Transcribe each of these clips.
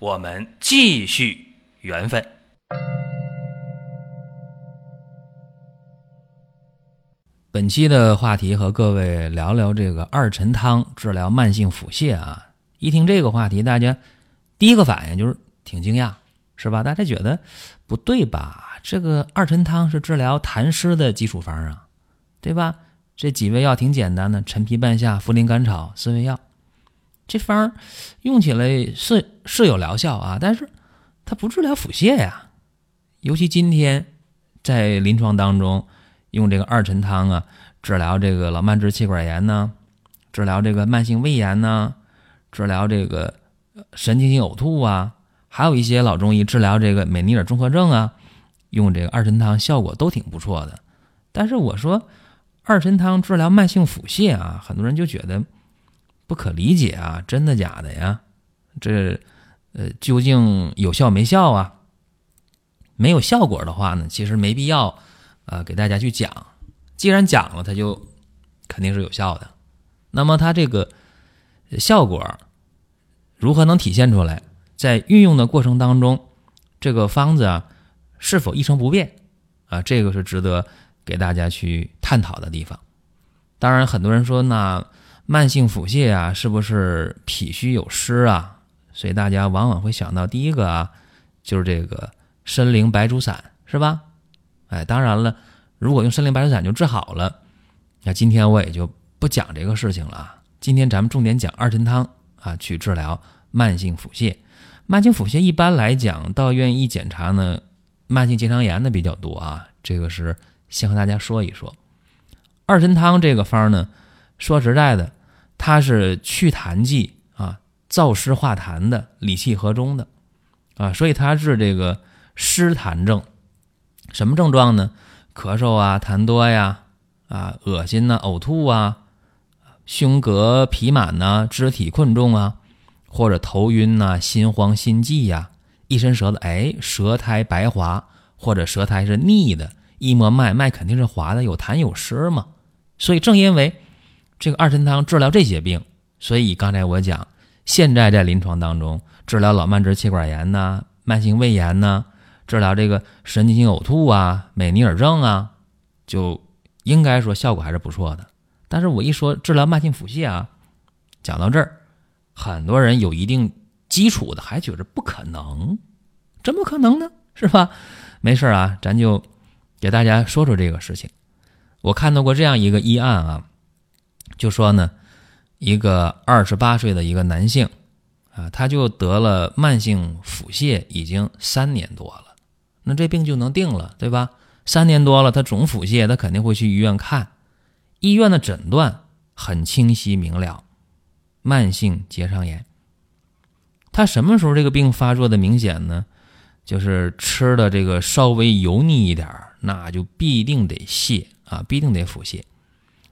我们继续缘分。本期的话题和各位聊聊这个二陈汤治疗慢性腹泻啊。一听这个话题，大家第一个反应就是挺惊讶，是吧？大家觉得不对吧？这个二陈汤是治疗痰湿的基础方啊，对吧？这几味药挺简单的，陈皮、半夏、茯苓、甘草四味药，这方用起来是是有疗效啊，但是它不治疗腹泻呀。尤其今天在临床当中。用这个二陈汤啊，治疗这个老慢支气管炎呢，治疗这个慢性胃炎呢，治疗这个神经性呕吐啊，还有一些老中医治疗这个美尼尔综合症啊，用这个二陈汤效果都挺不错的。但是我说二陈汤治疗慢性腹泻啊，很多人就觉得不可理解啊，真的假的呀？这呃究竟有效没效啊？没有效果的话呢，其实没必要。啊，给大家去讲，既然讲了，它就肯定是有效的。那么它这个效果如何能体现出来？在运用的过程当中，这个方子啊是否一成不变啊？这个是值得给大家去探讨的地方。当然，很多人说那慢性腹泻啊，是不是脾虚有湿啊？所以大家往往会想到第一个啊，就是这个参苓白术散，是吧？哎，当然了，如果用参苓白术散就治好了，那今天我也就不讲这个事情了啊。今天咱们重点讲二陈汤啊，去治疗慢性腹泻。慢性腹泻一般来讲，到医院一检查呢，慢性结肠炎的比较多啊。这个是先和大家说一说，二陈汤这个方呢，说实在的，它是祛痰剂啊，燥湿化痰的，理气和中的啊，所以它治这个湿痰症。什么症状呢？咳嗽啊，痰多呀，啊，恶心呐，呕吐啊，胸膈痞满呐，肢体困重啊，或者头晕呐，心慌心悸呀，一伸舌头，哎，舌苔白滑，或者舌苔是腻的，一摸脉，脉肯定是滑的，有痰有湿嘛。所以正因为这个二陈汤治疗这些病，所以刚才我讲，现在在临床当中治疗老慢支气管炎呐，慢性胃炎呐。治疗这个神经性呕吐啊、美尼尔症啊，就应该说效果还是不错的。但是我一说治疗慢性腹泻啊，讲到这儿，很多人有一定基础的还觉着不可能，怎么可能呢？是吧？没事啊，咱就给大家说说这个事情。我看到过这样一个医案啊，就说呢，一个二十八岁的一个男性啊，他就得了慢性腹泻，已经三年多了。那这病就能定了，对吧？三年多了，他总腹泻，他肯定会去医院看。医院的诊断很清晰明了，慢性结肠炎。他什么时候这个病发作的明显呢？就是吃的这个稍微油腻一点那就必定得泻啊，必定得腹泻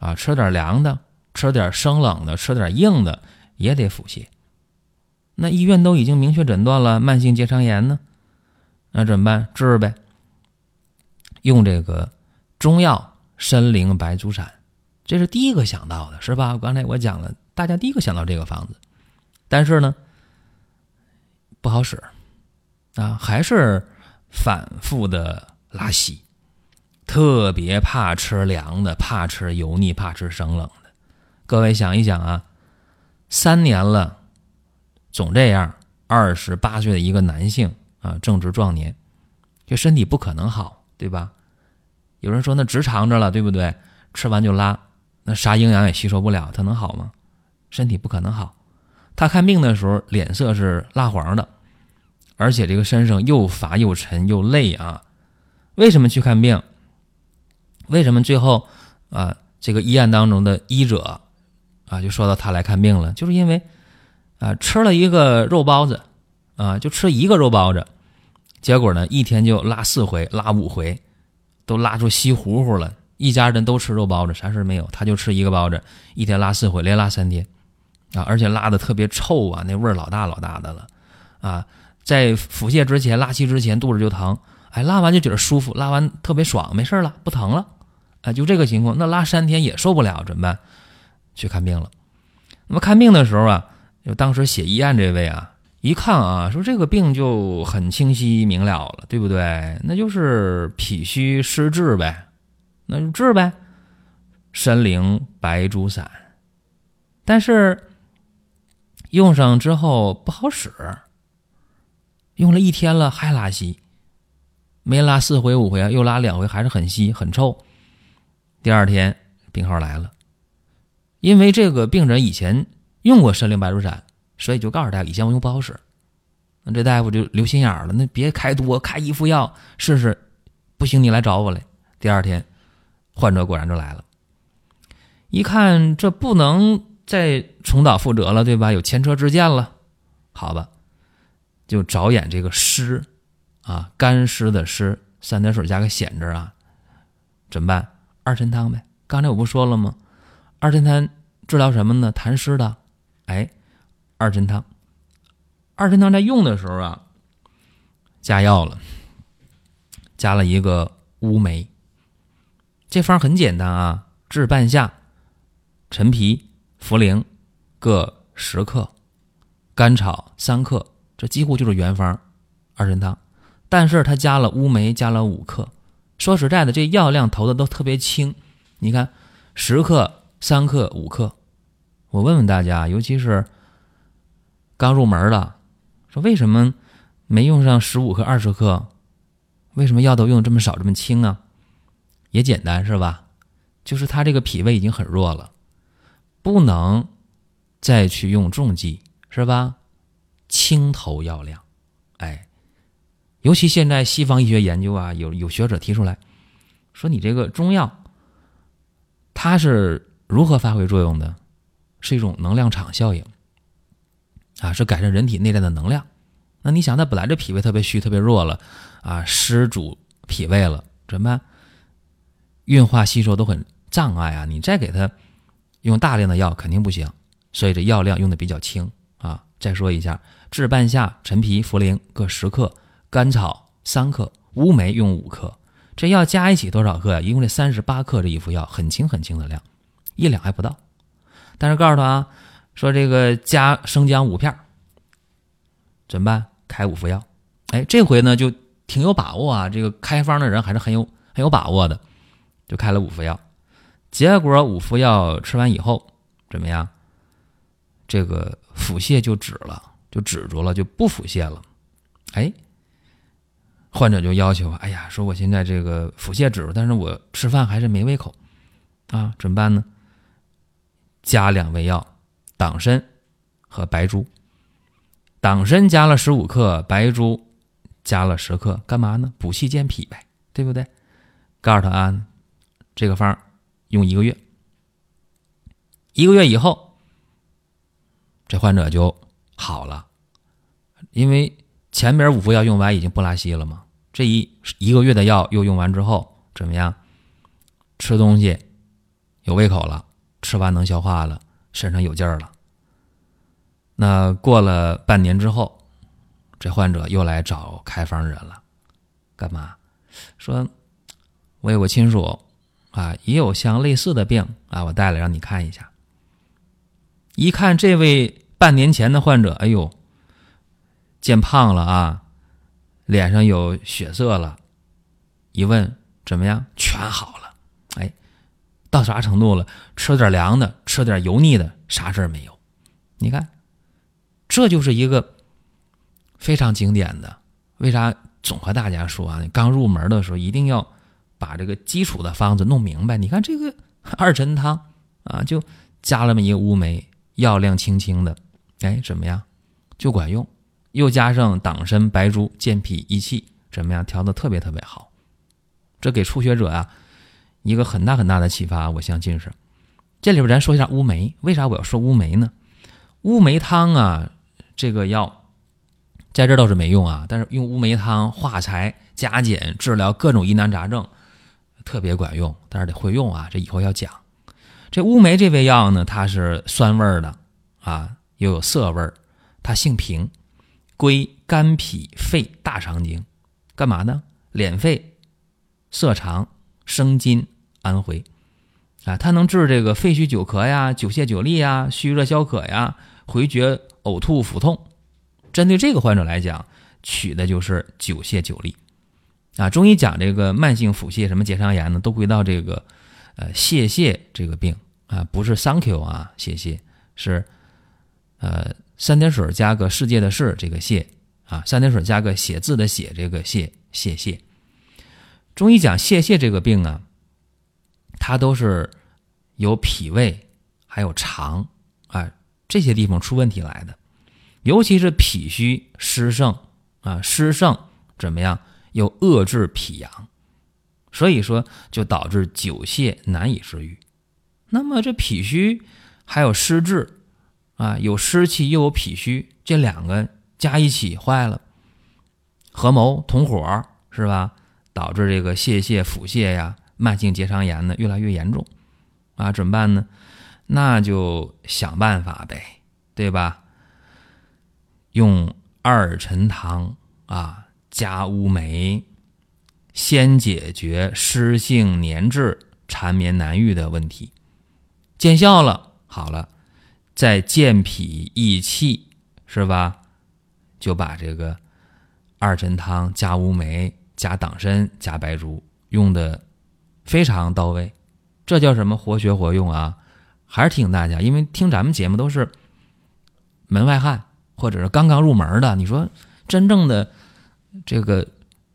啊。吃点凉的，吃点生冷的，吃点硬的也得腹泻。那医院都已经明确诊断了慢性结肠炎呢。那怎么办？治呗。用这个中药参苓白术散，这是第一个想到的，是吧？刚才我讲了，大家第一个想到这个方子，但是呢，不好使啊，还是反复的拉稀，特别怕吃凉的，怕吃油腻，怕吃生冷的。各位想一想啊，三年了，总这样，二十八岁的一个男性。啊，正值壮年，这身体不可能好，对吧？有人说那直肠着了，对不对？吃完就拉，那啥营养也吸收不了，他能好吗？身体不可能好。他看病的时候脸色是蜡黄的，而且这个身上又乏又沉又累啊。为什么去看病？为什么最后啊，这个医案当中的医者啊，就说到他来看病了，就是因为啊，吃了一个肉包子。啊，就吃一个肉包子，结果呢，一天就拉四回，拉五回，都拉出稀糊糊了。一家人都吃肉包子，啥事没有，他就吃一个包子，一天拉四回，连拉三天，啊，而且拉的特别臭啊，那味儿老大老大的了，啊，在腹泻之前，拉稀之前肚子就疼，哎，拉完就觉得舒服，拉完特别爽，没事了，不疼了，啊，就这个情况，那拉三天也受不了，怎么办？去看病了。那么看病的时候啊，就当时写医案这位啊，一看啊，说这个病就很清晰明了了，对不对？那就是脾虚湿滞呗。那就治呗，参苓白术散，但是用上之后不好使，用了一天了还拉稀，没拉四回五回啊，又拉两回，还是很稀很臭。第二天病号来了，因为这个病人以前用过参苓白术散，所以就告诉大家以前我用不好使。那这大夫就留心眼了，那别开多，开一副药试试，不行你来找我来。第二天。患者果然就来了，一看这不能再重蹈覆辙了，对吧？有前车之鉴了，好吧，就着眼这个湿啊，干湿的湿，三点水加个显字啊，怎么办？二陈汤呗。刚才我不说了吗？二陈汤治疗什么呢？痰湿的。哎，二陈汤，二陈汤在用的时候啊，加药了，加了一个乌梅。这方很简单啊，治半夏、陈皮、茯苓各十克，甘草三克，这几乎就是原方二陈汤。但是它加了乌梅，加了五克。说实在的，这药量投的都特别轻。你看，十克、三克、五克。我问问大家，尤其是刚入门的，说为什么没用上十五克、二十克？为什么药都用这么少、这么轻啊？也简单是吧？就是他这个脾胃已经很弱了，不能再去用重剂是吧？轻投药量，哎，尤其现在西方医学研究啊，有有学者提出来，说你这个中药，它是如何发挥作用的？是一种能量场效应啊，是改善人体内在的能量。那你想，他本来这脾胃特别虚、特别弱了啊，湿主脾胃了，怎么办？运化吸收都很障碍啊！你再给他用大量的药肯定不行，所以这药量用的比较轻啊。再说一下，治半夏、陈皮、茯苓各十克，甘草三克，乌梅用五克，这药加一起多少克呀？一共这三十八克这一副药，很轻很轻的量，一两还不到。但是告诉他啊，说这个加生姜五片怎么办？开五副药。哎，这回呢就挺有把握啊，这个开方的人还是很有很有把握的。就开了五副药，结果五副药吃完以后怎么样？这个腹泻就止了，就止住了，就不腹泻了。哎，患者就要求：哎呀，说我现在这个腹泻止了，但是我吃饭还是没胃口啊，怎么办呢？加两味药，党参和白术。党参加了十五克，白术加了十克，干嘛呢？补气健脾呗，对不对？告诉他啊。这个方用一个月，一个月以后，这患者就好了，因为前边五副药用完已经不拉稀了嘛。这一一个月的药又用完之后，怎么样？吃东西有胃口了，吃完能消化了，身上有劲儿了。那过了半年之后，这患者又来找开方人了，干嘛？说我有个亲属。啊，也有相类似的病啊，我带来让你看一下。一看这位半年前的患者，哎呦，见胖了啊，脸上有血色了。一问怎么样，全好了。哎，到啥程度了？吃点凉的，吃点油腻的，啥事儿没有。你看，这就是一个非常经典的。为啥总和大家说啊？刚入门的时候一定要。把这个基础的方子弄明白，你看这个 二陈汤啊，就加了么一个乌梅，药量轻轻的，哎，怎么样，就管用。又加上党参、白术健脾益气，怎么样，调的特别特别好。这给初学者啊一个很大很大的启发，我相信是。这里边咱说一下乌梅，为啥我要说乌梅呢？乌梅汤啊，这个药在这倒是没用啊，但是用乌梅汤化财加减治疗各种疑难杂症，特别管用。但是得会用啊，这以后要讲。这乌梅这味药呢，它是酸味儿的啊，又有涩味儿，它性平，归肝脾肺大肠经，干嘛呢？敛肺、涩肠、生津、安回啊，它能治这个肺虚久咳呀、久泻久痢呀、虚热消渴呀、回厥呕吐腹痛。针对这个患者来讲，取的就是久泻久痢，啊，中医讲这个慢性腹泻、什么结肠炎呢，都归到这个呃泄泻这个病啊，不是 thank you 啊，泄泻是呃三点水加个世界的世这个泻啊，三点水加个写字的写这个泻泄泻。中医讲泄泻这个病啊，它都是由脾胃还有肠啊这些地方出问题来的。尤其是脾虚湿盛啊，湿盛怎么样？又遏制脾阳，所以说就导致久泻难以治愈。那么这脾虚还有湿滞啊，有湿气又有脾虚，这两个加一起坏了，合谋同伙是吧？导致这个泄泻、腹泻呀、慢性结肠炎呢越来越严重啊，怎么办呢？那就想办法呗，对吧？用二陈汤啊，加乌梅，先解决湿性黏滞、缠绵难愈的问题，见效了，好了，再健脾益气，是吧？就把这个二陈汤加乌梅、加党参、加白术用的非常到位，这叫什么活学活用啊？还是提醒大家，因为听咱们节目都是门外汉。或者是刚刚入门的，你说真正的这个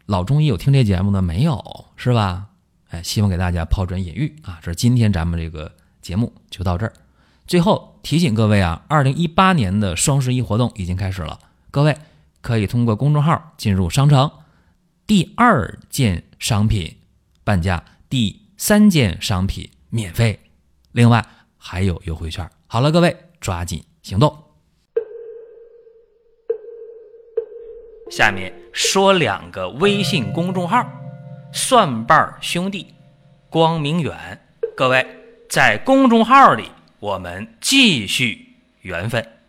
老中医有听这节目的没有是吧？哎，希望给大家抛砖引玉啊！这是今天咱们这个节目就到这儿。最后提醒各位啊，二零一八年的双十一活动已经开始了，各位可以通过公众号进入商城，第二件商品半价，第三件商品免费，另外还有优惠券。好了，各位抓紧行动。下面说两个微信公众号：蒜瓣兄弟、光明远。各位在公众号里，我们继续缘分。